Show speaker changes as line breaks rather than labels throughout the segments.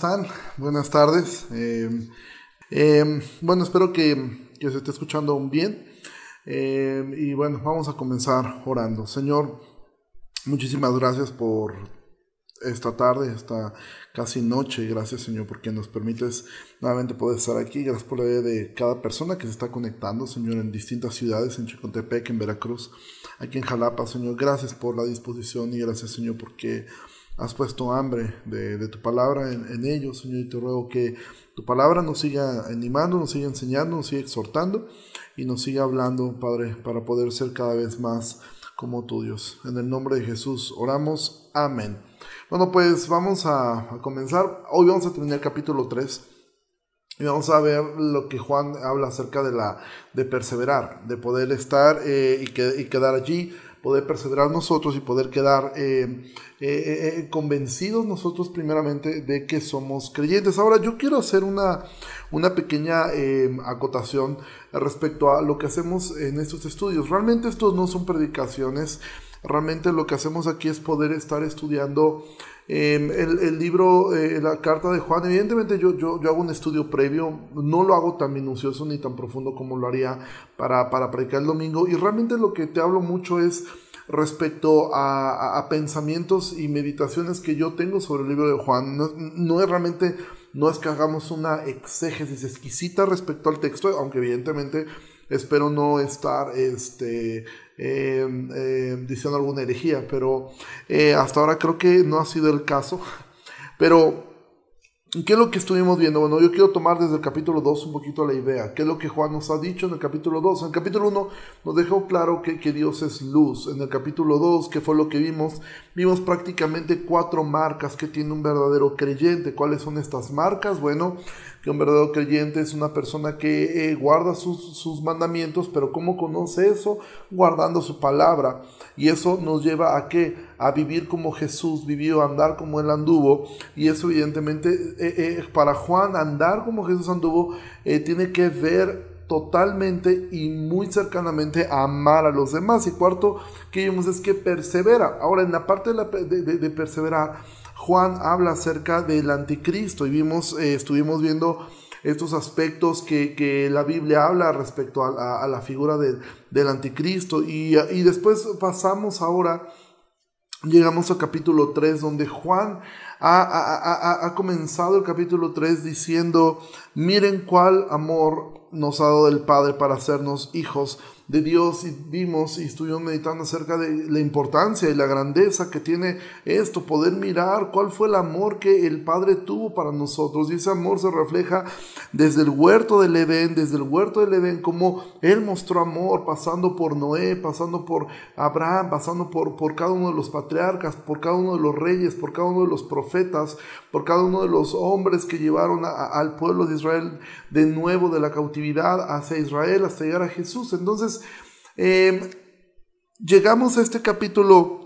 están? Buenas tardes. Eh, eh, bueno, espero que, que, se esté escuchando bien. Eh, y bueno, vamos a comenzar orando. Señor, muchísimas gracias por esta tarde, esta casi noche. Gracias, Señor, porque nos permites nuevamente poder estar aquí. Gracias por la vida de cada persona que se está conectando, Señor, en distintas ciudades, en Chicontepec, en Veracruz, aquí en Jalapa, Señor. Gracias por la disposición y gracias, Señor, porque has puesto hambre de, tu palabra en, ellos, Señor, y te ruego que tu palabra nos siga animando, nos siga enseñando, nos siga exhortando y nos siga hablando, Padre, para poder ser cada vez más como tu Dios. En el nombre de Jesús oramos. Amén. Bueno, pues vamos a, comenzar. Hoy vamos a tener el capítulo 3. Y vamos a ver lo que Juan habla acerca de la de perseverar, de poder estar eh, y quedar allí poder perseverar nosotros y poder quedar eh, eh, eh, convencidos nosotros primeramente de que somos creyentes. Ahora yo quiero hacer una, una pequeña acotación respecto a lo que hacemos en estos estudios. Realmente estos no son predicaciones, realmente lo que hacemos aquí es poder estar estudiando Em, el, libro, eh, la carta de Juan, evidentemente yo, yo, yo, hago un estudio previo, no lo hago tan minucioso ni tan profundo como lo haría para, para predicar el domingo, y realmente lo que te hablo mucho es respecto a, pensamientos y meditaciones que yo tengo sobre el libro de Juan. No, no, es realmente, no es que hagamos una exégesis exquisita respecto al texto, aunque evidentemente espero no estar este, Em, em, diciendo alguna herejía, pero eh, hasta ahora creo que no ha sido el caso. Pero, ¿qué es lo que estuvimos viendo? Bueno, yo quiero tomar desde el capítulo 2 un poquito la idea. ¿Qué es lo que Juan nos ha dicho en el capítulo 2? En el capítulo 1 nos dejó claro que, que Dios es luz. En el capítulo 2, que fue lo que vimos? Vimos prácticamente cuatro marcas que tiene un verdadero creyente. ¿Cuáles son estas marcas? Bueno, que un verdadero creyente es una persona que eh, guarda sus, sus, mandamientos, pero ¿cómo conoce eso? Guardando su palabra. Y eso nos lleva a qué? A vivir como Jesús vivió, andar como él anduvo. Y eso evidentemente eh, eh, para Juan andar como Jesús anduvo tiene que ver totalmente y muy cercanamente a amar a los demás. Y cuarto que vimos es que persevera. Ahora en la parte de perseverar Juan habla acerca del anticristo y vimos, eh, estuvimos viendo estos aspectos que, la Biblia habla respecto a, la figura del anticristo. Y, y, después pasamos ahora, llegamos al capítulo 3 donde Juan ha, ha comenzado el capítulo 3 diciendo, miren cuál amor nos ha dado el Padre para hacernos hijos de Dios y vimos y estuvimos meditando acerca de la importancia y la grandeza que tiene esto, poder mirar cuál fue el amor que el Padre tuvo para nosotros. Y ese amor se refleja desde el huerto del Edén, desde el huerto del Edén, como Él mostró amor, pasando por Noé, pasando por Abraham, pasando por, por cada uno de los patriarcas, por cada uno de los reyes, por cada uno de los profetas, por cada uno de los hombres que llevaron al pueblo de Israel de nuevo de la cautividad hacia Israel hasta llegar a Jesús. Entonces, Em, llegamos a este capítulo,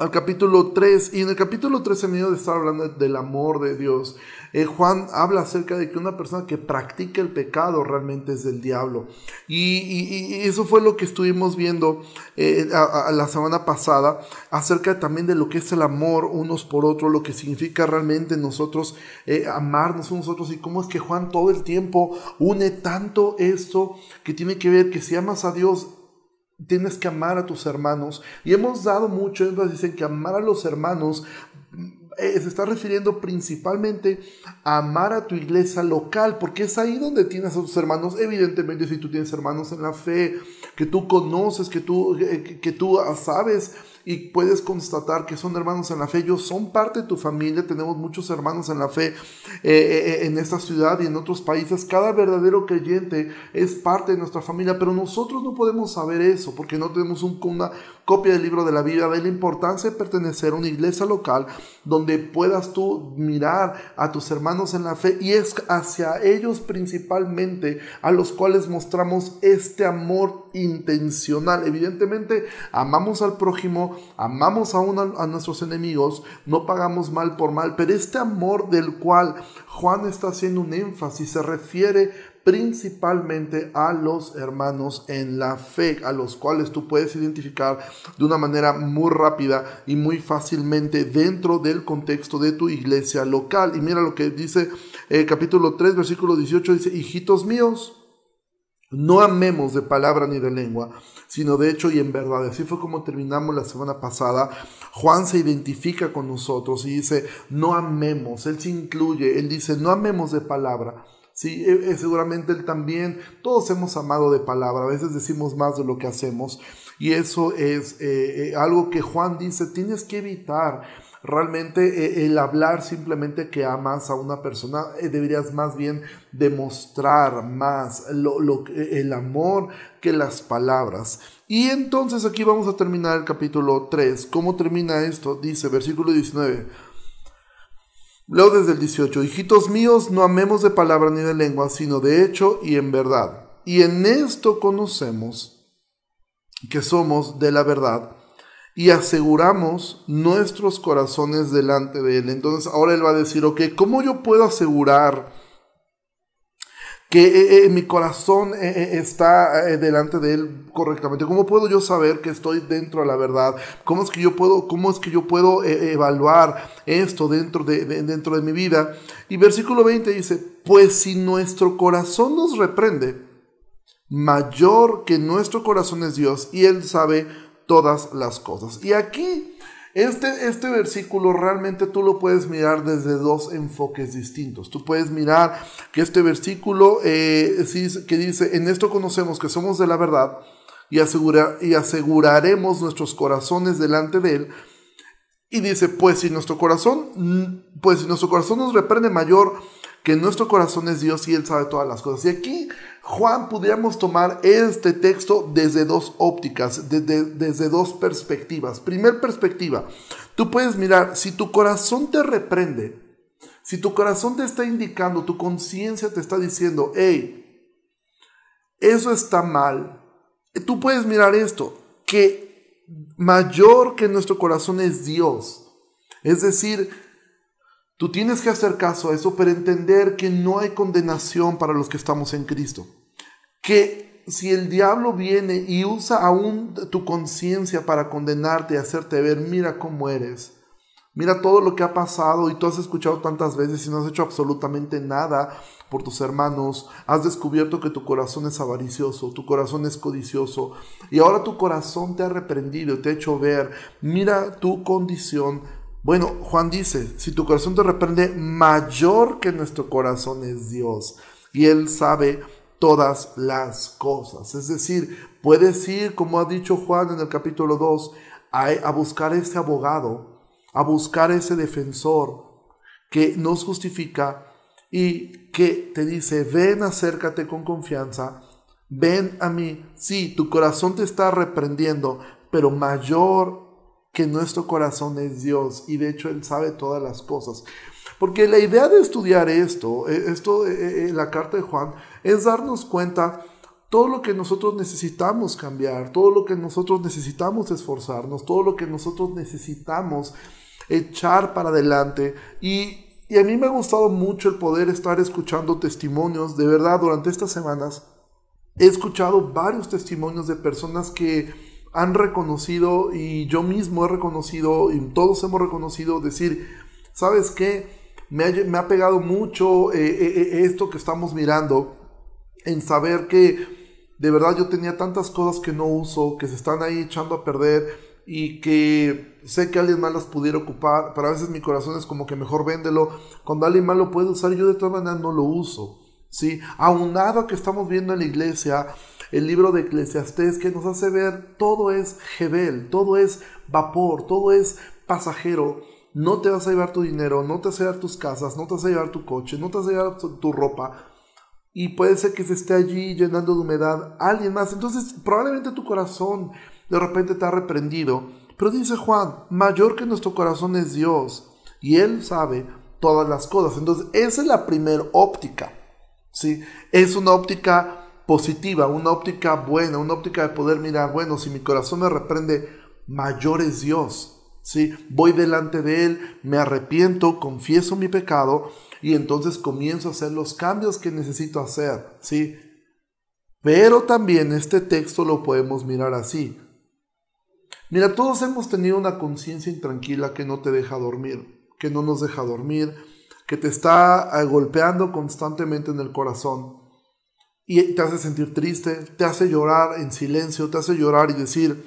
al capítulo 3, y en el capítulo 3, en medio de estar hablando del amor de Dios, eh, Juan habla acerca de que una persona que practica el pecado realmente es del diablo. Y, eso fue lo que estuvimos viendo eh, la semana pasada, acerca también de lo que es el amor unos por otros, lo que significa realmente nosotros eh, amarnos unos a otros y cómo es que Juan todo el tiempo une tanto esto que tiene que ver que si amas a Dios, Tienes que amar a tus hermanos. Y hemos dado mucho énfasis en que amar a los hermanos eh, se está refiriendo principalmente a amar a tu iglesia local, porque es ahí donde tienes a tus hermanos. Evidentemente, si tú tienes hermanos en la fe, que tú conoces, que tú, que, que tú sabes y puedes constatar que son hermanos en la fe. Ellos son parte de tu familia. Tenemos muchos hermanos en la fe eh, eh, en esta ciudad y en otros países. Cada verdadero creyente es parte de nuestra familia, pero nosotros no podemos saber eso porque no tenemos una copia del libro de la Biblia de la importancia de pertenecer a una iglesia local donde puedas tú mirar a tus hermanos en la fe y es hacia ellos principalmente a los cuales mostramos este amor intencional. Evidentemente amamos al prójimo, amamos aún a, nuestros enemigos, no pagamos mal por mal, pero este amor del cual Juan está haciendo un énfasis se refiere principalmente a los hermanos en la fe, a los cuales tú puedes identificar de una manera muy rápida y muy fácilmente dentro del contexto de tu iglesia local. Y mira lo que dice el eh, capítulo 3, versículo 18, dice, hijitos míos, no amemos de palabra ni de lengua, sino de hecho y en verdad. Así fue como terminamos la semana pasada. Juan se identifica con nosotros y dice, no amemos. Él se incluye, él dice, no amemos de palabra. Sí, e, e, seguramente él también, todos hemos amado de palabra, a veces decimos más de lo que hacemos y eso es eh, eh, algo que Juan dice, tienes que evitar realmente eh, el hablar simplemente que amas a una persona, eh, deberías más bien demostrar más lo, el amor que las palabras. Y entonces aquí vamos a terminar el capítulo 3. ¿Cómo termina esto? Dice, versículo 19. Leo desde el 18, hijitos míos, no amemos de palabra ni de lengua, sino de hecho y en verdad. Y en esto conocemos que somos de la verdad y aseguramos nuestros corazones delante de Él. Entonces ahora Él va a decir, ok, ¿cómo yo puedo asegurar que eh, eh, mi corazón eh, está delante de Él correctamente? ¿Cómo puedo yo saber que estoy dentro de la verdad? ¿Cómo es que yo puedo, cómo es que yo puedo evaluar esto dentro de, dentro de mi vida? Y versículo 20 dice, pues si nuestro corazón nos reprende, mayor que nuestro corazón es Dios y Él sabe todas las cosas. Y aquí, este, este versículo realmente tú lo puedes mirar desde dos enfoques distintos. Tú puedes mirar que este versículo eh, que dice, en esto conocemos que somos de la verdad y, asegura, y aseguraremos nuestros corazones delante de Él. Y dice, pues si nuestro corazón, pues si nuestro corazón nos reprende mayor que nuestro corazón es Dios y Él sabe todas las cosas. Y aquí Juan pudiéramos tomar este texto desde dos ópticas, desde, desde dos perspectivas. Primer perspectiva, tú puedes mirar, si tu corazón te reprende, si tu corazón te está indicando, tu conciencia te está diciendo, hey, eso está mal, tú puedes mirar esto, que mayor que nuestro corazón es Dios. Es decir, Tú tienes que hacer caso a eso, pero entender que no hay condenación para los que estamos en Cristo. Que si el diablo viene y usa aún tu conciencia para condenarte y hacerte ver, mira cómo eres, mira todo lo que ha pasado y tú has escuchado tantas veces y no has hecho absolutamente nada por tus hermanos, has descubierto que tu corazón es avaricioso, tu corazón es codicioso y ahora tu corazón te ha reprendido te ha hecho ver, mira tu condición bueno, Juan dice, si tu corazón te reprende, mayor que nuestro corazón es Dios. Y Él sabe todas las cosas. Es decir, puedes ir, como ha dicho Juan en el capítulo 2, a, buscar ese abogado, a buscar ese defensor que nos justifica y que te dice, ven, acércate con confianza, ven a mí. Sí, tu corazón te está reprendiendo, pero mayor que nuestro corazón es Dios y de hecho Él sabe todas las cosas. Porque la idea de estudiar esto, eh, esto, eh, eh, la carta de Juan, es darnos cuenta todo lo que nosotros necesitamos cambiar, todo lo que nosotros necesitamos esforzarnos, todo lo que nosotros necesitamos echar para adelante. Y, y a mí me ha gustado mucho el poder estar escuchando testimonios, de verdad, durante estas semanas. He escuchado varios testimonios de personas que han reconocido y yo mismo he reconocido y todos hemos reconocido decir, ¿sabes qué? Me ha, pegado mucho eh, eh, eh, esto que estamos mirando en saber que de verdad yo tenía tantas cosas que no uso, que se están ahí echando a perder y que sé que alguien más las pudiera ocupar, pero a veces mi corazón es como que mejor véndelo. Cuando alguien más lo puede usar, yo de todas maneras no lo uso. ¿sí? Aunado que estamos viendo en la iglesia el libro de Eclesiastés que nos hace ver todo es jebel, todo es vapor, todo es pasajero. No te vas a llevar tu dinero, no te vas a llevar tus casas, no te vas a llevar tu coche, no te vas a llevar tu, ropa. Y puede ser que se esté allí llenando de humedad alguien más. Entonces probablemente tu corazón de repente te ha reprendido. Pero dice Juan, mayor que nuestro corazón es Dios. Y Él sabe todas las cosas. Entonces esa es la primera óptica. ¿sí? Es una óptica positiva, una óptica buena, una óptica de poder mirar, bueno, si mi corazón me reprende, mayor es Dios. ¿sí? Voy delante de Él, me arrepiento, confieso mi pecado y entonces comienzo a hacer los cambios que necesito hacer, ¿sí? Pero también este texto lo podemos mirar así. Mira, todos hemos tenido una conciencia intranquila que no te deja dormir, que no nos deja dormir, que te está eh, golpeando constantemente en el corazón y te hace sentir triste, te hace llorar en silencio, te hace llorar y decir,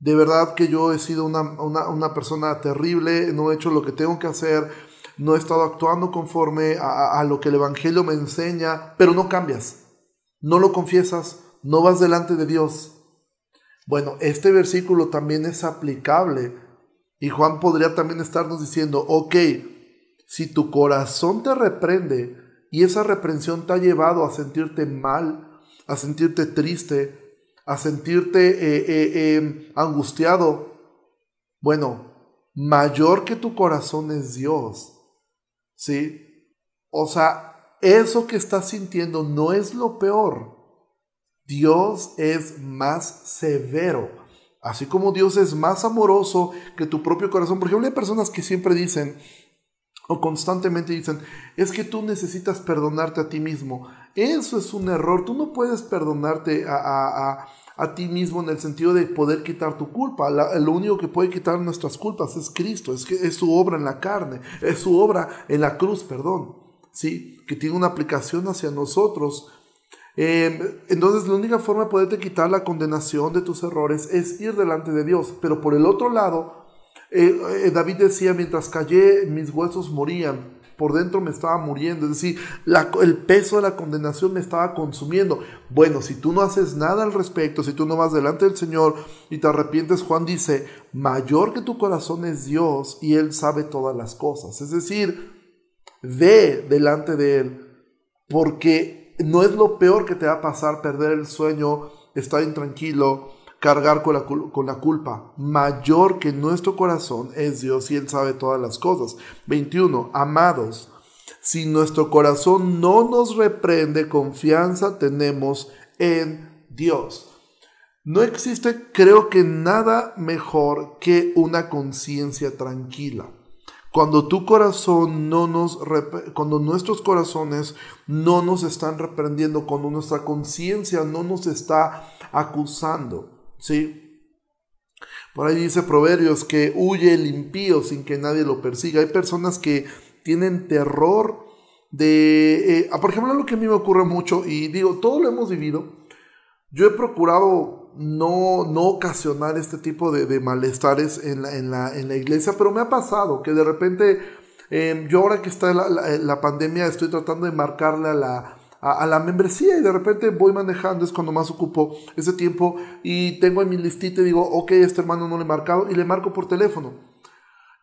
de verdad que yo he sido una, persona terrible, no he hecho lo que tengo que hacer, no he estado actuando conforme a, a lo que el Evangelio me enseña, pero no cambias, no lo confiesas, no vas delante de Dios. Bueno, este versículo también es aplicable y Juan podría también estarnos diciendo, ok, si tu corazón te reprende y esa reprensión te ha llevado a sentirte mal, a sentirte triste, a sentirte eh, eh, em, angustiado, bueno, mayor que tu corazón es Dios. ¿Sí? O sea, eso que estás sintiendo no es lo peor. Dios es más severo. Así como Dios es más amoroso que tu propio corazón. Por ejemplo, hay personas que siempre dicen, o constantemente dicen, es que tú necesitas perdonarte a ti mismo. Eso es un error. Tú no puedes perdonarte a, ti mismo en el sentido de poder quitar tu culpa. lo único que puede quitar nuestras culpas es Cristo, es, que es su obra en la carne, es su obra en la cruz, perdón. ¿sí? Que tiene una aplicación hacia nosotros. Em, entonces la única forma de poderte quitar la condenación de tus errores es ir delante de Dios. Pero por el otro lado, eh, eh, David decía, mientras callé, mis huesos morían. Por dentro me estaba muriendo, es decir, el peso de la condenación me estaba consumiendo. Bueno, si tú no haces nada al respecto, si tú no vas delante del Señor y te arrepientes, Juan dice, mayor que tu corazón es Dios y Él sabe todas las cosas. Es decir, ve delante de Él, porque no es lo peor que te va a pasar perder el sueño, estar intranquilo, cargar con la, con la culpa. Mayor que nuestro corazón es Dios y Él sabe todas las cosas. 21. Amados, si nuestro corazón no nos reprende, confianza tenemos en Dios. No existe, creo que nada mejor que una conciencia tranquila. Cuando tu corazón no nos, cuando nuestros corazones no nos están reprendiendo, cuando nuestra conciencia no nos está acusando. ¿Sí? Por ahí dice Proverbios que huye el impío sin que nadie lo persiga. Hay personas que tienen terror de... Eh, ah, por ejemplo, lo que a mí me ocurre mucho, y digo, todo lo hemos vivido, yo he procurado no, no ocasionar este tipo de, malestares en la, en, la, en la, iglesia, pero me ha pasado que de repente, em, yo ahora que está la, la, pandemia, estoy tratando de marcarle a la, a, la membresía y de repente voy manejando, es cuando más ocupo ese tiempo y tengo en mi listita y digo, ok, este hermano no le he marcado y le marco por teléfono.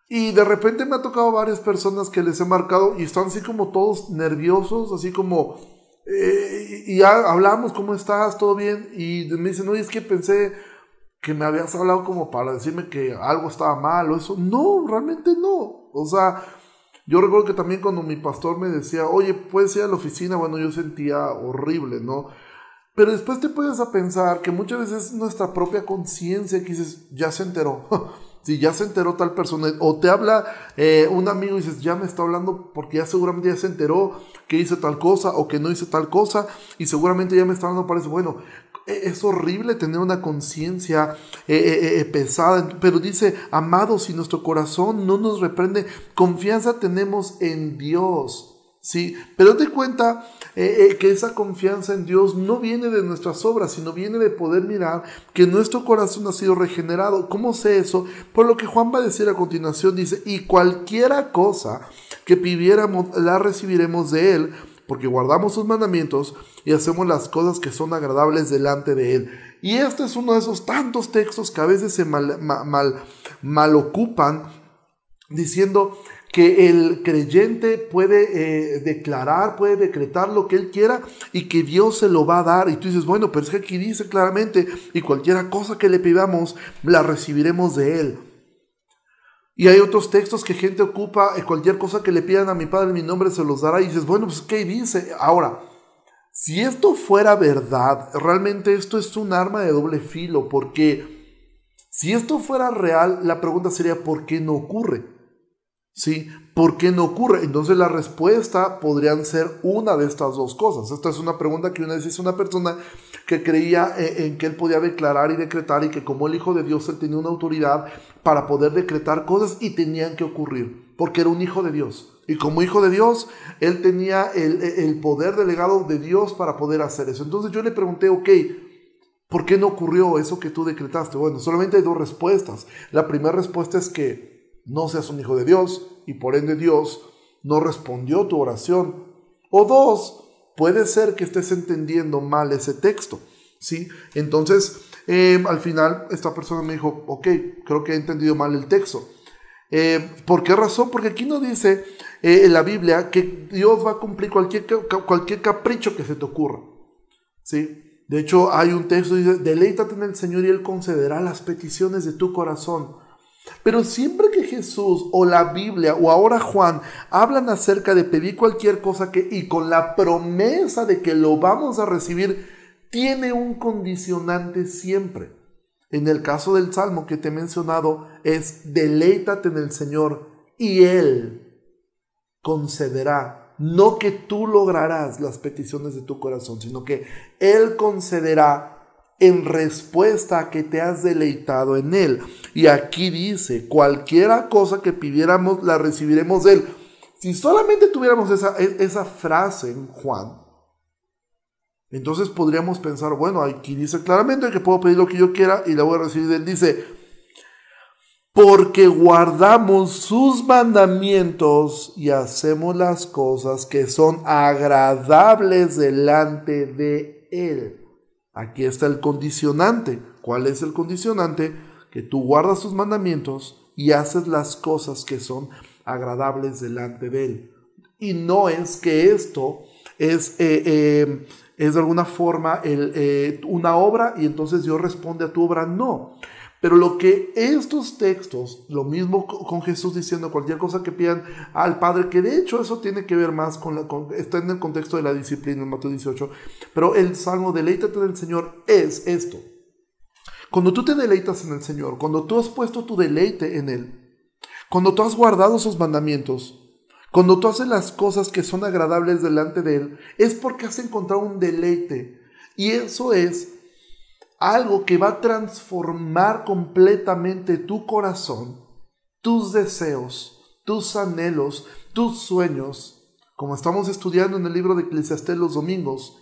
Y de repente me ha tocado varias personas que les he marcado y están así como todos nerviosos, así como, eh, y ya hablamos, ¿cómo estás? ¿Todo bien? Y me dicen, oye, es que pensé que me habías hablado como para decirme que algo estaba mal o eso. No, realmente no. O sea, yo recuerdo que también cuando mi pastor me decía, oye, puedes ir a la oficina, bueno, yo sentía horrible, ¿no? Pero después te puedes a pensar que muchas veces nuestra propia conciencia que dices, ya se enteró. si ya se enteró tal persona, o te habla eh, un amigo y dices, ya me está hablando porque ya seguramente ya se enteró que hice tal cosa o que no hice tal cosa, y seguramente ya me está hablando para eso. Bueno, e, es horrible tener una conciencia eh, eh, pesada, pero dice, amados, si nuestro corazón no nos reprende, confianza tenemos en Dios. Sí, pero date cuenta que esa confianza en Dios no viene de nuestras obras, sino viene de poder mirar que nuestro corazón ha sido regenerado. ¿Cómo sé eso? Por lo que Juan va a decir a continuación, dice, y cualquiera cosa que pidiéramos, la recibiremos de Él porque guardamos sus mandamientos y hacemos las cosas que son agradables delante de Él. Y este es uno de esos tantos textos que a veces se mal, mal, ocupan diciendo que el creyente puede eh, declarar, puede decretar lo que él quiera y que Dios se lo va a dar. Y tú dices, bueno, pero es que aquí dice claramente, y cualquier cosa que le pidamos, la recibiremos de él. Y hay otros textos que gente ocupa, eh, cualquier cosa que le pidan a mi Padre mi nombre se los dará. Y dices, bueno, pues ¿qué dice? Ahora, si esto fuera verdad, realmente esto es un arma de doble filo, porque Si esto fuera real, la pregunta sería ¿por qué no ocurre? ¿Sí? ¿Por qué no ocurre? Entonces la respuesta podrían ser una de estas dos cosas. Esta es una pregunta que una vez hizo una persona que creía eh, en que él podía declarar y decretar y que como el Hijo de Dios él tenía una autoridad para poder decretar cosas y tenían que ocurrir, porque era un Hijo de Dios. Y como Hijo de Dios, él tenía el, el poder delegado de Dios para poder hacer eso. Entonces yo le pregunté, ok, ¿por qué no ocurrió eso que tú decretaste? Bueno, solamente hay dos respuestas. La primera respuesta es que no seas un hijo de Dios y por ende Dios no respondió tu oración. O dos, puede ser que estés entendiendo mal ese texto. ¿sí? Entonces, em, al final, esta persona me dijo, ok, creo que he entendido mal el texto. Eh, ¿Por qué razón? Porque aquí no dice eh, en la Biblia que Dios va a cumplir cualquier, cualquier capricho que se te ocurra. ¿sí? De hecho, hay un texto que dice, deleítate en el Señor y Él concederá las peticiones de tu corazón. Pero siempre que Jesús o la Biblia o ahora Juan hablan acerca de pedir cualquier cosa que y con la promesa de que lo vamos a recibir, tiene un condicionante siempre. En el caso del Salmo que te he mencionado es deleítate en el Señor y Él concederá, no que tú lograrás las peticiones de tu corazón, sino que Él concederá en respuesta a que te has deleitado en Él. Y aquí dice, cualquiera cosa que pidiéramos, la recibiremos de Él. Si solamente tuviéramos esa, e, esa frase en Juan, entonces podríamos pensar, bueno, aquí dice claramente que puedo pedir lo que yo quiera y la voy a recibir de Él. Dice, porque guardamos sus mandamientos y hacemos las cosas que son agradables delante de Él. Aquí está el condicionante. ¿Cuál es el condicionante? Que tú guardas sus mandamientos y haces las cosas que son agradables delante de Él. Y no es que esto es, eh, eh, es de alguna forma eh, una obra y entonces Dios responde a tu obra. No. Pero lo que estos textos, lo mismo con Jesús diciendo cualquier cosa que pidan al Padre, que de hecho eso tiene que ver más con la, está en el contexto de la disciplina en Mateo 18, pero el salmo deleítate del Señor es esto. Cuando tú te deleitas en el Señor, cuando tú has puesto tu deleite en Él, cuando tú has guardado sus mandamientos, cuando tú haces las cosas que son agradables delante de Él, es porque has encontrado un deleite. Y eso es algo que va a transformar completamente tu corazón, tus deseos, tus anhelos, tus sueños. Como estamos estudiando en el libro de Eclesiastés los domingos,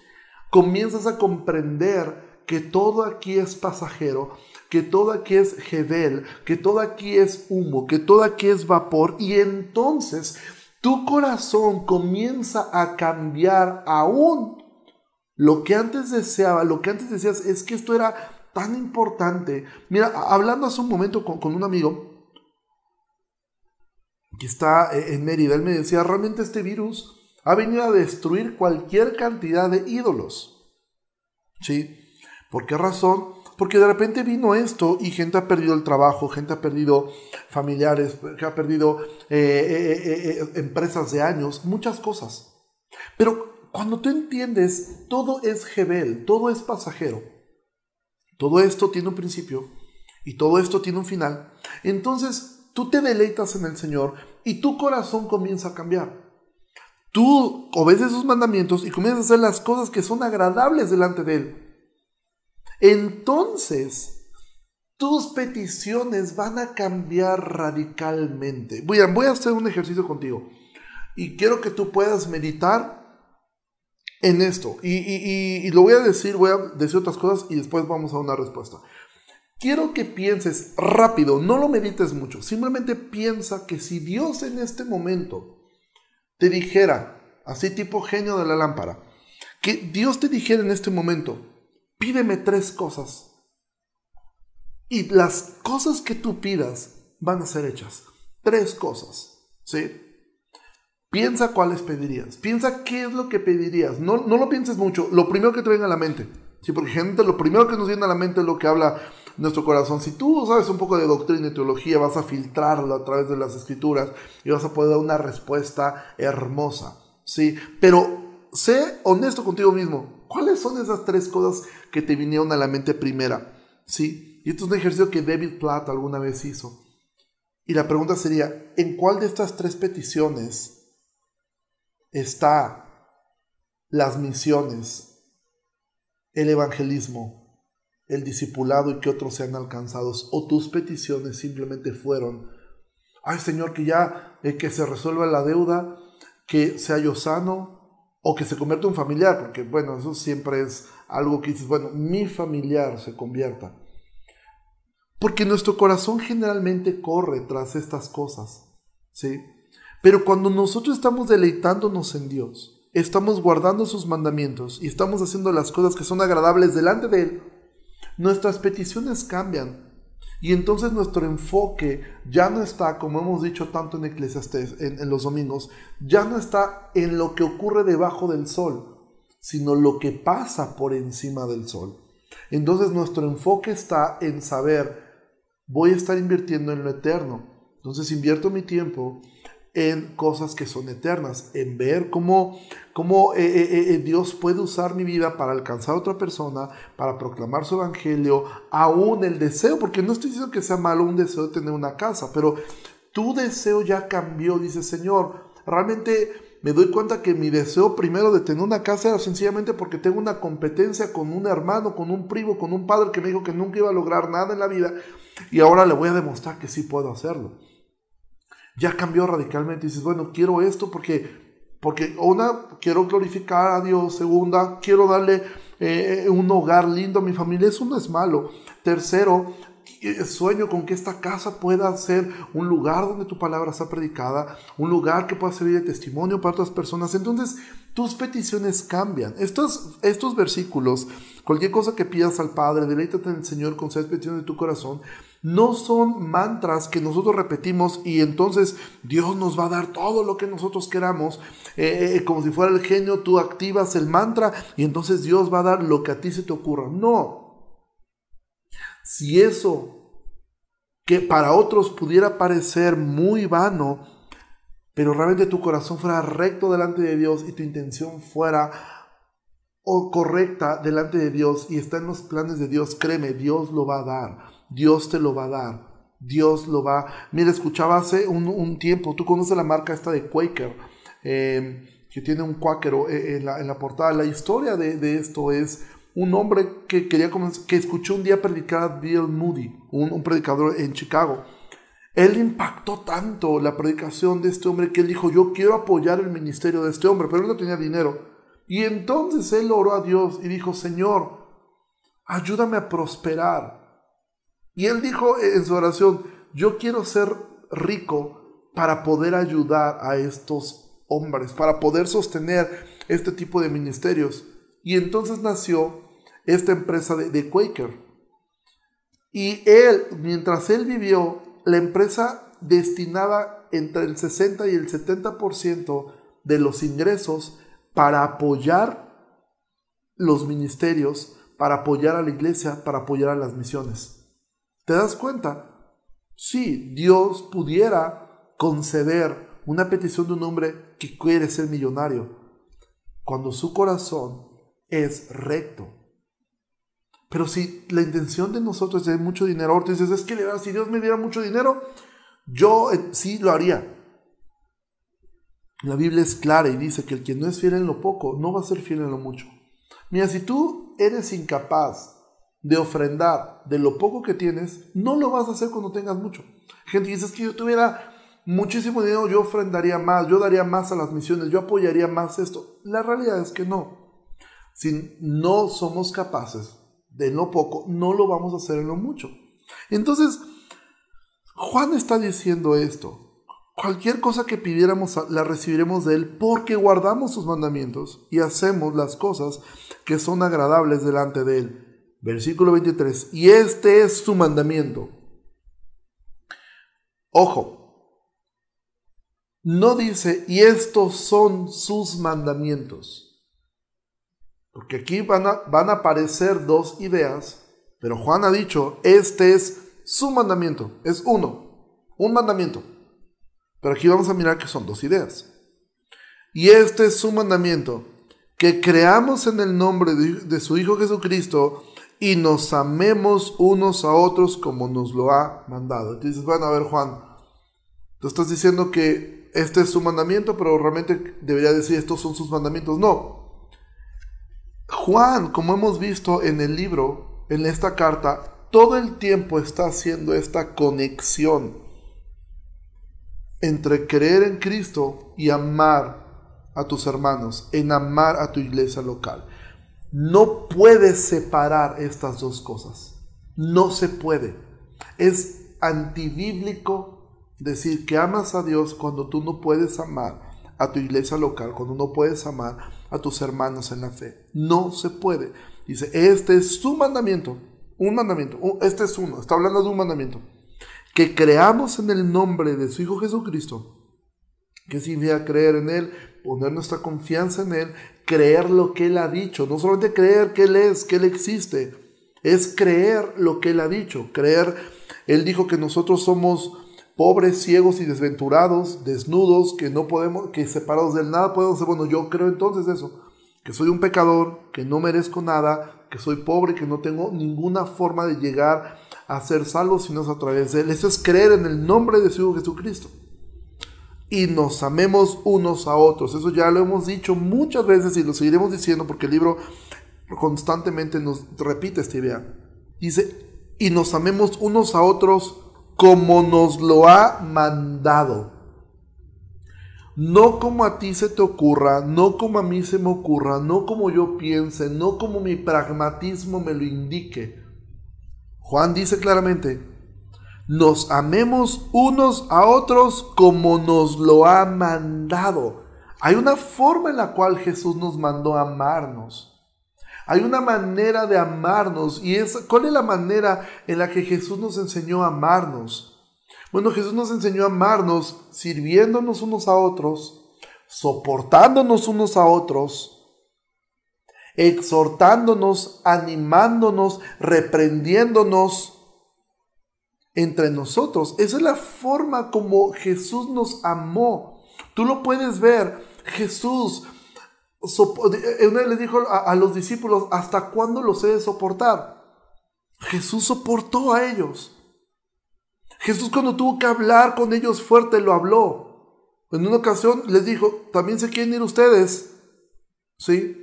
comienzas a comprender que todo aquí es pasajero, que todo aquí es gedel, que todo aquí es humo, que todo aquí es vapor, y entonces tu corazón comienza a cambiar aún lo que antes deseaba, lo que antes decías es que esto era tan importante. Mira, hablando hace un momento con, un amigo que está eh, en Mérida, él me decía, realmente este virus ha venido a destruir cualquier cantidad de ídolos. ¿Sí? ¿Por qué razón? Porque de repente vino esto y gente ha perdido el trabajo, gente ha perdido familiares, que ha perdido eh, eh, empresas de años, muchas cosas. Pero cuando tú entiendes, todo es Jebel, todo es pasajero, todo esto tiene un principio y todo esto tiene un final, entonces tú te deleitas en el Señor y tu corazón comienza a cambiar. Tú obedeces sus mandamientos y comienzas a hacer las cosas que son agradables delante de Él. Entonces, tus peticiones van a cambiar radicalmente. Voy a, voy a hacer un ejercicio contigo y quiero que tú puedas meditar en esto. Y, lo voy a decir, voy a decir otras cosas y después vamos a una respuesta. Quiero que pienses rápido, no lo medites mucho, simplemente piensa que si Dios en este momento te dijera, así tipo genio de la lámpara, que Dios te dijera en este momento, pídeme tres cosas. Y las cosas que tú pidas van a ser hechas. Tres cosas. ¿Sí? Piensa cuáles pedirías. Piensa qué es lo que pedirías. No, no lo pienses mucho. Lo primero que te venga a la mente. Sí, porque gente, lo primero que nos viene a la mente es lo que habla nuestro corazón. Si tú sabes un poco de doctrina y teología, vas a filtrarlo a través de las escrituras y vas a poder dar una respuesta hermosa. Sí, pero sé honesto contigo mismo. ¿Cuáles son esas tres cosas que te vinieron a la mente primera? ¿sí? Y esto es un ejercicio que David Platt alguna vez hizo. Y la pregunta sería, ¿en cuál de estas tres peticiones está las misiones, el evangelismo, el discipulado y que otros sean alcanzados? ¿O tus peticiones simplemente fueron, ay Señor, que ya eh, que se resuelva la deuda, que sea yo sano, o que se convierta en familiar, porque bueno, eso siempre es algo que dices, bueno, mi familiar se convierta. Porque nuestro corazón generalmente corre tras estas cosas, ¿sí? Pero cuando nosotros estamos deleitándonos en Dios, estamos guardando sus mandamientos y estamos haciendo las cosas que son agradables delante de Él, nuestras peticiones cambian. Y entonces nuestro enfoque ya no está, como hemos dicho tanto en Eclesiastes, en, en los domingos, ya no está en lo que ocurre debajo del sol, sino lo que pasa por encima del sol. Entonces nuestro enfoque está en saber, voy a estar invirtiendo en lo eterno. Entonces invierto mi tiempo en cosas que son eternas, en ver cómo, cómo eh, eh, eh, Dios puede usar mi vida para alcanzar a otra persona, para proclamar su evangelio, aún el deseo, porque no estoy diciendo que sea malo un deseo de tener una casa, pero tu deseo ya cambió, dice Señor, realmente me doy cuenta que mi deseo primero de tener una casa era sencillamente porque tengo una competencia con un hermano, con un primo, con un padre que me dijo que nunca iba a lograr nada en la vida y ahora le voy a demostrar que sí puedo hacerlo ya cambió radicalmente. Y dices, bueno, quiero esto porque, porque una, quiero glorificar a Dios. Segunda, quiero darle eh, un hogar lindo a mi familia. Eso no es malo. Tercero, eh, sueño con que esta casa pueda ser un lugar donde tu palabra sea predicada, un lugar que pueda servir de testimonio para otras personas. Entonces, tus peticiones cambian. Estos, estos versículos, cualquier cosa que pidas al Padre, deleítate en el Señor con seis peticiones de tu corazón, no son mantras que nosotros repetimos y entonces Dios nos va a dar todo lo que nosotros queramos, eh, eh, como si fuera el genio, tú activas el mantra y entonces Dios va a dar lo que a ti se te ocurra. No. Si eso que para otros pudiera parecer muy vano, pero realmente tu corazón fuera recto delante de Dios y tu intención fuera o correcta delante de Dios y está en los planes de Dios, créeme, Dios lo va a dar. Dios te lo va a dar. Dios lo va. Mira, escuchaba hace un, tiempo, tú conoces la marca esta de Quaker, em, que tiene un cuáquero eh, en la, portada. La historia de, esto es un hombre que, quería que escuchó un día predicar a Bill Moody, un, predicador en Chicago. Él impactó tanto la predicación de este hombre que él dijo, yo quiero apoyar el ministerio de este hombre, pero él no tenía dinero. Y entonces él oró a Dios y dijo, Señor, ayúdame a prosperar y él dijo en su oración, yo quiero ser rico para poder ayudar a estos hombres, para poder sostener este tipo de ministerios. Y entonces nació esta empresa de, Quaker. Y él, mientras él vivió, la empresa destinaba entre el 60 y el 70% de los ingresos para apoyar los ministerios, para apoyar a la iglesia, para apoyar a las misiones. ¿Te das cuenta? Si Dios pudiera conceder una petición de un hombre que quiere ser millonario cuando su corazón es recto. Pero si la intención de nosotros es tener mucho dinero, ahora dices, es que si Dios me diera mucho dinero, yo eh, sí lo haría. La Biblia es clara y dice que el que no es fiel en lo poco no va a ser fiel en lo mucho. Mira, si tú eres incapaz de ofrendar de lo poco que tienes, no lo vas a hacer cuando tengas mucho. Gente dice, es que yo tuviera muchísimo dinero, yo ofrendaría más, yo daría más a las misiones, yo apoyaría más esto. La realidad es que no. Si no somos capaces de lo poco, no lo vamos a hacer en lo mucho. Entonces, Juan está diciendo esto. Cualquier cosa que pidiéramos la recibiremos de Él porque guardamos sus mandamientos y hacemos las cosas que son agradables delante de Él. Versículo 23. Y este es su mandamiento. Ojo. No dice, y estos son sus mandamientos. Porque aquí van a, van a aparecer dos ideas, pero Juan ha dicho, este es su mandamiento. Es uno, un mandamiento. Pero aquí vamos a mirar que son dos ideas. Y este es su mandamiento, que creamos en el nombre de, de su Hijo Jesucristo y nos amemos unos a otros como nos lo ha mandado. Y dices, bueno, a ver Juan, tú estás diciendo que este es su mandamiento, pero realmente debería decir estos son sus mandamientos. No. Juan, como hemos visto en el libro, en esta carta, todo el tiempo está haciendo esta conexión entre creer en Cristo y amar a tus hermanos, en amar a tu iglesia local. No puedes separar estas dos cosas. No se puede. Es antibíblico decir que amas a Dios cuando tú no puedes amar a tu iglesia local, cuando no puedes amar a tus hermanos en la fe. No se puede. Dice, este es su mandamiento. Un mandamiento. Este es uno. Está hablando de un mandamiento. Que creamos en el nombre de su Hijo Jesucristo. Que significa creer en Él, poner nuestra confianza en Él, creer lo que Él ha dicho, no solamente creer que Él es, que Él existe, es creer lo que Él ha dicho, creer, Él dijo que nosotros somos pobres, ciegos y desventurados, desnudos, que no podemos, que separados del nada podemos ser, bueno, yo creo entonces eso, que soy un pecador, que no merezco nada, que soy pobre, que no tengo ninguna forma de llegar a ser salvo sino es a través de Él. Eso es creer en el nombre de su Hijo Jesucristo y nos amemos unos a otros. Eso ya lo hemos dicho muchas veces y lo seguiremos diciendo porque el libro constantemente nos repite esta idea. Dice, y nos amemos unos a otros como nos lo ha mandado. No como a ti se te ocurra, no como a mí se me ocurra, no como yo piense, no como mi pragmatismo me lo indique. Juan dice claramente, nos amemos unos a otros como nos lo ha mandado. Hay una forma en la cual Jesús nos mandó amarnos. Hay una manera de amarnos y es ¿cuál es la manera en la que Jesús nos enseñó a amarnos? Bueno, Jesús nos enseñó a amarnos sirviéndonos unos a otros, soportándonos unos a otros, exhortándonos, animándonos, reprendiéndonos, entre nosotros. Esa es la forma como Jesús nos amó. Tú lo puedes ver. Jesús una vez le dijo a, los discípulos, ¿hasta cuándo los he de soportar? Jesús soportó a ellos. Jesús cuando tuvo que hablar con ellos fuerte lo habló. En una ocasión les dijo, también se quieren ir ustedes. ¿Sí?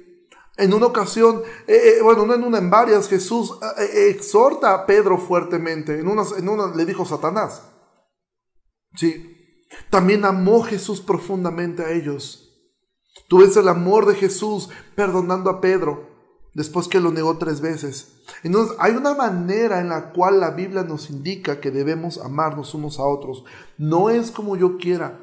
En una ocasión, eh, eh, bueno, no en una, en varias, Jesús eh, exhorta a Pedro fuertemente. En una, en una le dijo Satanás. Sí. También amó Jesús profundamente a ellos. Tú ves el amor de Jesús perdonando a Pedro después que lo negó tres veces. Entonces, hay una manera en la cual la Biblia nos indica que debemos amarnos unos a otros. No es como yo quiera,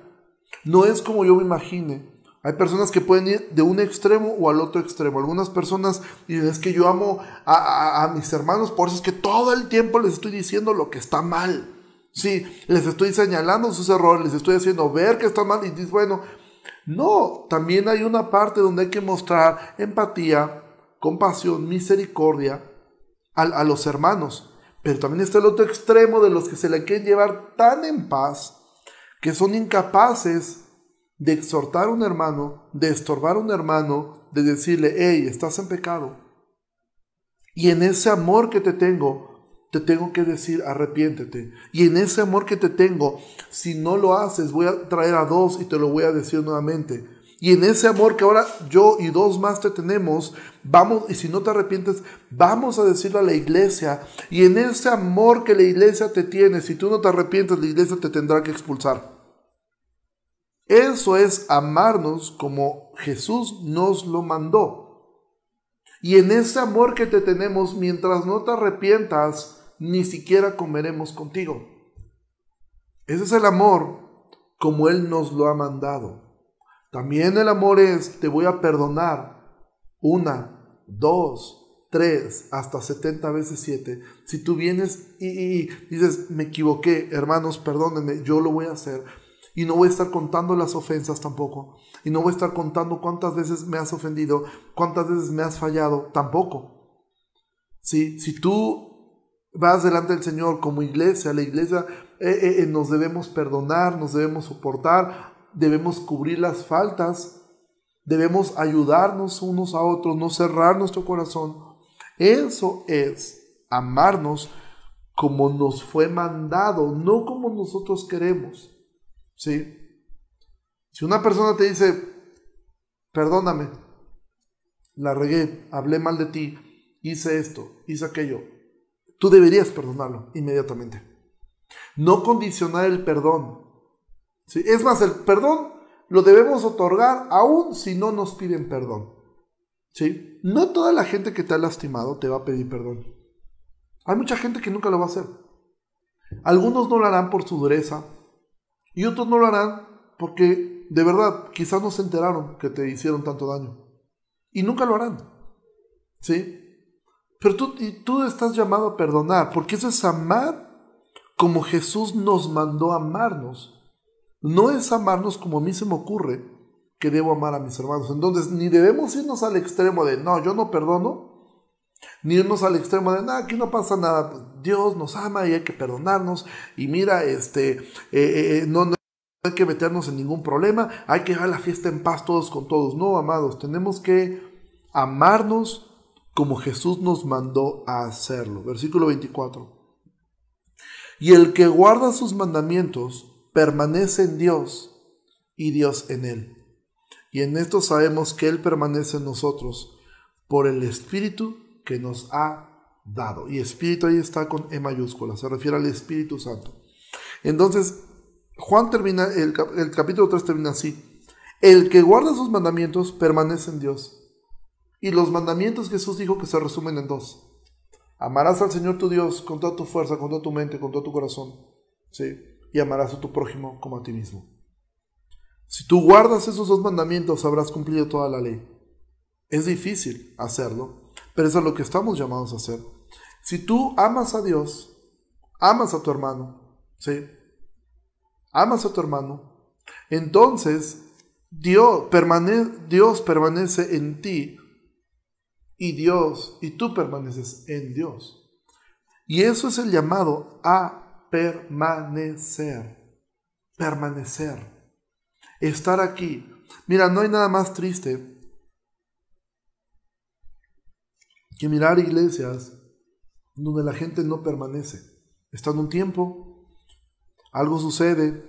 no es como yo me imagine, hay personas que pueden ir de un extremo o al otro extremo. Algunas personas dicen, es que yo amo a, mis hermanos, por eso es que todo el tiempo les estoy diciendo lo que está mal. Sí, les estoy señalando sus errores, les estoy haciendo ver que está mal y dices, bueno, no, también hay una parte donde hay que mostrar empatía, compasión, misericordia a, a los hermanos. Pero también está el otro extremo de los que se le quieren llevar tan en paz que son incapaces de exhortar a un hermano, de estorbar a un hermano, de decirle, hey, estás en pecado. Y en ese amor que te tengo, te tengo que decir, arrepiéntete. Y en ese amor que te tengo, si no lo haces, voy a traer a dos y te lo voy a decir nuevamente. Y en ese amor que ahora yo y dos más te tenemos, vamos, y si no te arrepientes, vamos a decirlo a la iglesia. Y en ese amor que la iglesia te tiene, si tú no te arrepientes, la iglesia te tendrá que expulsar. Eso es amarnos como Jesús nos lo mandó. Y en ese amor que te tenemos, mientras no te arrepientas, ni siquiera comeremos contigo. Ese es el amor como Él nos lo ha mandado. También el amor es, te voy a perdonar una, dos, tres, hasta setenta veces siete. Si tú vienes y, y, dices, me equivoqué, hermanos, perdónenme, yo lo voy a hacer y no voy a estar contando las ofensas tampoco. Y no voy a estar contando cuántas veces me has ofendido, cuántas veces me has fallado, tampoco. ¿Sí? Si tú vas delante del Señor como iglesia, la iglesia eh, eh, eh, nos debemos perdonar, nos debemos soportar, debemos cubrir las faltas, debemos ayudarnos unos a otros, no cerrar nuestro corazón. Eso es amarnos como nos fue mandado, no como nosotros queremos. Si una persona te dice, perdóname, la regué, hablé mal de ti, hice esto, hice aquello, tú deberías perdonarlo inmediatamente. No condicionar el perdón. ¿Sí? Es más, el perdón lo debemos otorgar aún si no nos piden perdón. ¿Sí? No toda la gente que te ha lastimado te va a pedir perdón. Hay mucha gente que nunca lo va a hacer. Algunos no lo harán por su dureza y otros no lo harán porque de verdad quizás no se enteraron que te hicieron tanto daño. Y nunca lo harán. ¿Sí? Pero tú, tú estás llamado a perdonar porque eso es amar como Jesús nos mandó amarnos. No es amarnos como a mí se me ocurre que debo amar a mis hermanos. Entonces, ni debemos irnos al extremo de, no, yo no perdono, ni irnos al extremo de, no, aquí no pasa nada, Dios nos ama y hay que perdonarnos, y mira, este, eh, eh, eh, no, no hay que meternos en ningún problema, hay que dar la fiesta en paz todos con todos. No, amados, tenemos que amarnos como Jesús nos mandó a hacerlo. Versículo 24. Y el que guarda sus mandamientos, permanece en Dios y Dios en él. Y en esto sabemos que Él permanece en nosotros por el Espíritu que nos ha dado. Y Espíritu ahí está con E mayúscula, se refiere al Espíritu Santo. Entonces, Juan termina, el, capítulo 3 termina así. El que guarda sus mandamientos permanece en Dios. Y los mandamientos Jesús dijo que se resumen en dos. Amarás al Señor tu Dios con toda tu fuerza, con toda tu mente, con todo tu corazón. ¿sí? y amarás a tu prójimo como a ti mismo. Si tú guardas esos dos mandamientos, habrás cumplido toda la ley. Es difícil hacerlo, pero eso es lo que estamos llamados a hacer. Si tú amas a Dios, amas a tu hermano, ¿sí? Amas a tu hermano, entonces Dios, Dios permanece en ti y Dios, y tú permaneces en Dios. Y eso es el llamado a permanecer. Permanecer. Estar aquí. Mira, no hay nada más triste que mirar iglesias donde la gente no permanece. Están un tiempo, algo sucede,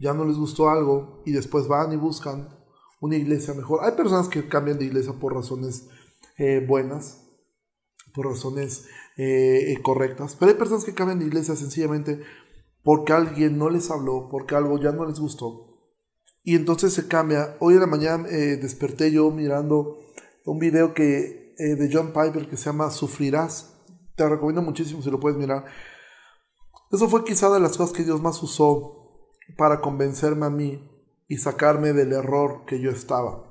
ya no les gustó algo y después van y buscan una iglesia mejor. Hay personas que cambian de iglesia por razones eh, buenas, por razones eh, correctas, pero hay personas que cambian de iglesia sencillamente porque alguien no les habló, porque algo ya no les gustó. Y entonces se cambia. Hoy en la mañana eh, desperté yo mirando un video que, de John Piper que se llama Sufrirás. Te recomiendo muchísimo si lo puedes mirar. Eso fue quizá de las cosas que Dios más usó para convencerme a mí y sacarme del error que yo estaba.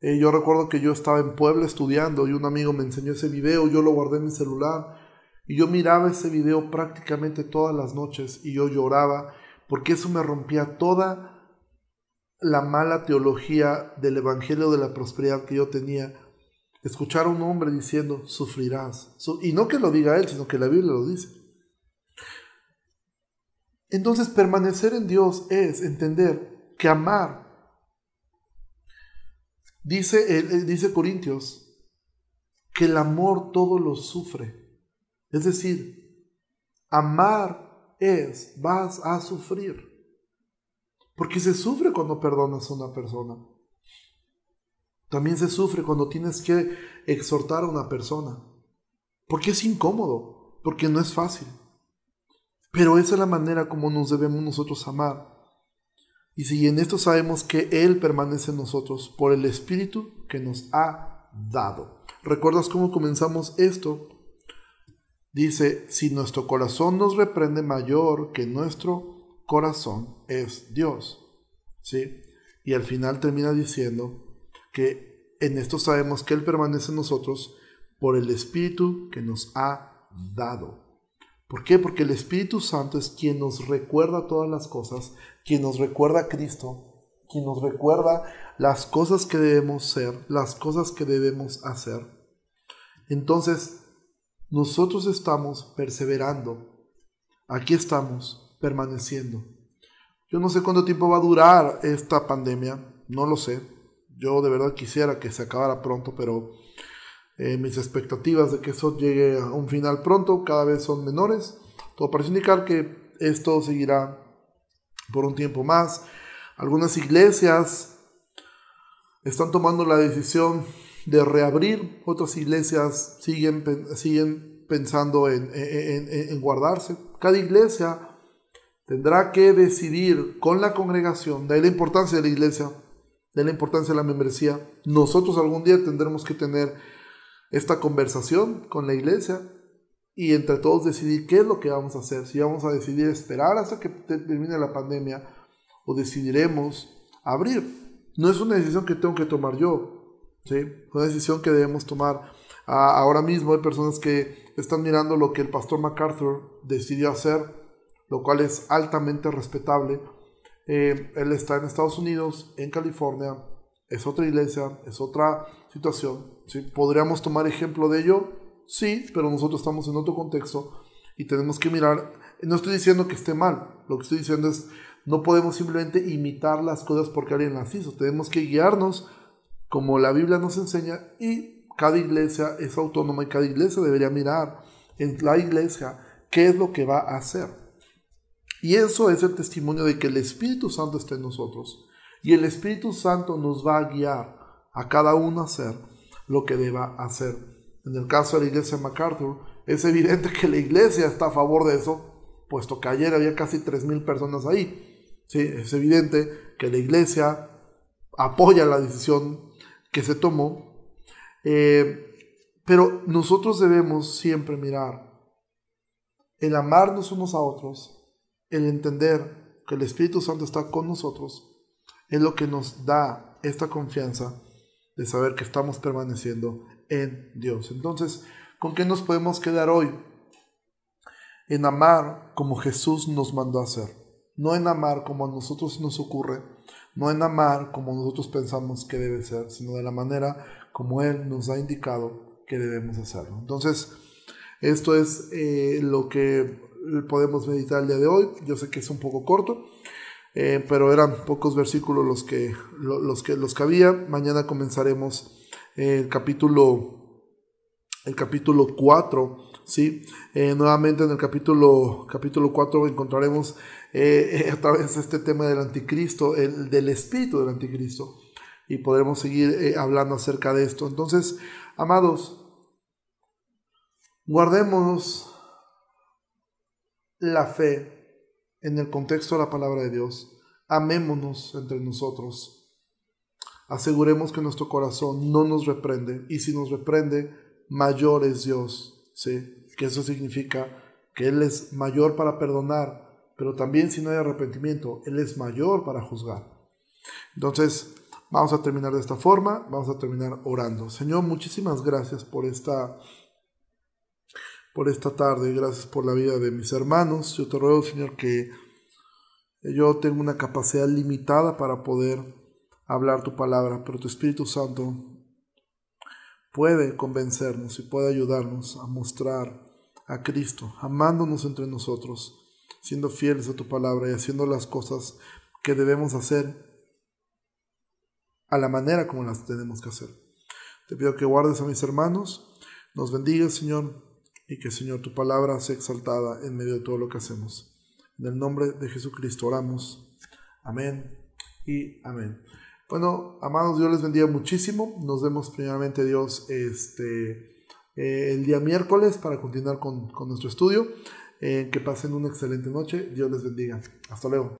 Eh, yo recuerdo que yo estaba en Puebla estudiando y un amigo me enseñó ese video, yo lo guardé en mi celular y yo miraba ese video prácticamente todas las noches y yo lloraba porque eso me rompía toda la mala teología del Evangelio de la Prosperidad que yo tenía. Escuchar a un hombre diciendo, sufrirás. Y no que lo diga él, sino que la Biblia lo dice. Entonces permanecer en Dios es entender que amar Dice, dice Corintios que el amor todo lo sufre. Es decir, amar es, vas a sufrir. Porque se sufre cuando perdonas a una persona. También se sufre cuando tienes que exhortar a una persona. Porque es incómodo, porque no es fácil. Pero esa es la manera como nos debemos nosotros amar. Y si en esto sabemos que Él permanece en nosotros por el Espíritu que nos ha dado. ¿Recuerdas cómo comenzamos esto? Dice, si nuestro corazón nos reprende mayor que nuestro corazón es Dios. ¿Sí? Y al final termina diciendo que en esto sabemos que Él permanece en nosotros por el Espíritu que nos ha dado. ¿Por qué? Porque el Espíritu Santo es quien nos recuerda todas las cosas, quien nos recuerda a Cristo, quien nos recuerda las cosas que debemos ser, las cosas que debemos hacer. Entonces, nosotros estamos perseverando. Aquí estamos permaneciendo. Yo no sé cuánto tiempo va a durar esta pandemia, no lo sé. Yo de verdad quisiera que se acabara pronto, pero Eh, mis expectativas de que eso llegue a un final pronto cada vez son menores. Todo parece indicar que esto seguirá por un tiempo más. Algunas iglesias están tomando la decisión de reabrir, otras iglesias siguen, siguen pensando en, en, guardarse. Cada iglesia tendrá que decidir con la congregación, de ahí la importancia de la iglesia, de la importancia de la membresía. Nosotros algún día tendremos que tener esta conversación con la iglesia y entre todos decidir qué es lo que vamos a hacer. Si vamos a decidir esperar hasta que termine la pandemia o decidiremos abrir. No es una decisión que tengo que tomar yo, ¿sí? es una decisión que debemos tomar. Ah, ahora mismo hay personas que están mirando lo que el pastor MacArthur decidió hacer, lo cual es altamente respetable. Eh, él está en Estados Unidos, en California, es otra iglesia, es otra situación. ¿sí? ¿Podríamos tomar ejemplo de ello? Sí, pero nosotros estamos en otro contexto y tenemos que mirar. No estoy diciendo que esté mal, lo que estoy diciendo es no podemos simplemente imitar las cosas porque alguien las hizo. Tenemos que guiarnos como la Biblia nos enseña y cada iglesia es autónoma y cada iglesia debería mirar en la iglesia qué es lo que va a hacer. Y eso es el testimonio de que el Espíritu Santo está en nosotros. Y el Espíritu Santo nos va a guiar a cada uno a hacer lo que deba hacer. En el caso de la iglesia de MacArthur, es evidente que la iglesia está a favor de eso, puesto que ayer había casi 3.000 personas ahí. Sí, es evidente que la iglesia apoya la decisión que se tomó, eh, pero nosotros debemos siempre mirar el amarnos unos a otros, el entender que el Espíritu Santo está con nosotros es lo que nos da esta confianza de saber que estamos permaneciendo en Dios. Entonces, ¿con qué nos podemos quedar hoy? En amar como Jesús nos mandó a hacer. No en amar como a nosotros nos ocurre, no en amar como nosotros pensamos que debe ser, sino de la manera como Él nos ha indicado que debemos hacerlo. Entonces, esto es eh, lo que podemos meditar el día de hoy. Yo sé que es un poco corto, eh, pero eran pocos versículos los que, los que, los que había. Mañana comenzaremos el capítulo, el capítulo 4, ¿sí? Eh, nuevamente en el capítulo, capítulo 4 encontraremos eh, otra vez este tema del anticristo, el, del espíritu del anticristo, y podremos seguir hablando acerca de esto. Entonces, amados, guardémonos la fe en el contexto de la palabra de Dios. Amémonos entre nosotros. Aseguremos que nuestro corazón no nos reprende y si nos reprende, mayor es Dios. ¿sí? Que eso significa que Él es mayor para perdonar, pero también si no hay arrepentimiento, Él es mayor para juzgar. Entonces, vamos a terminar de esta forma, vamos a terminar orando. Señor, muchísimas gracias por esta por esta tarde, gracias por la vida de mis hermanos. Yo te ruego, Señor, que yo tengo una capacidad limitada para poder hablar tu palabra, pero tu Espíritu Santo puede convencernos y puede ayudarnos a mostrar a Cristo, amándonos entre nosotros, siendo fieles a tu palabra y haciendo las cosas que debemos hacer a la manera como las tenemos que hacer. Te pido que guardes a mis hermanos, nos bendiga, Señor, y que Señor tu palabra sea exaltada en medio de todo lo que hacemos. En el nombre de Jesucristo oramos. Amén y amén. Bueno, amados, Dios les bendiga muchísimo. Nos vemos primeramente Dios este, eh, el día miércoles para continuar con, nuestro estudio. Eh, que pasen una excelente noche. Dios les bendiga. Hasta luego.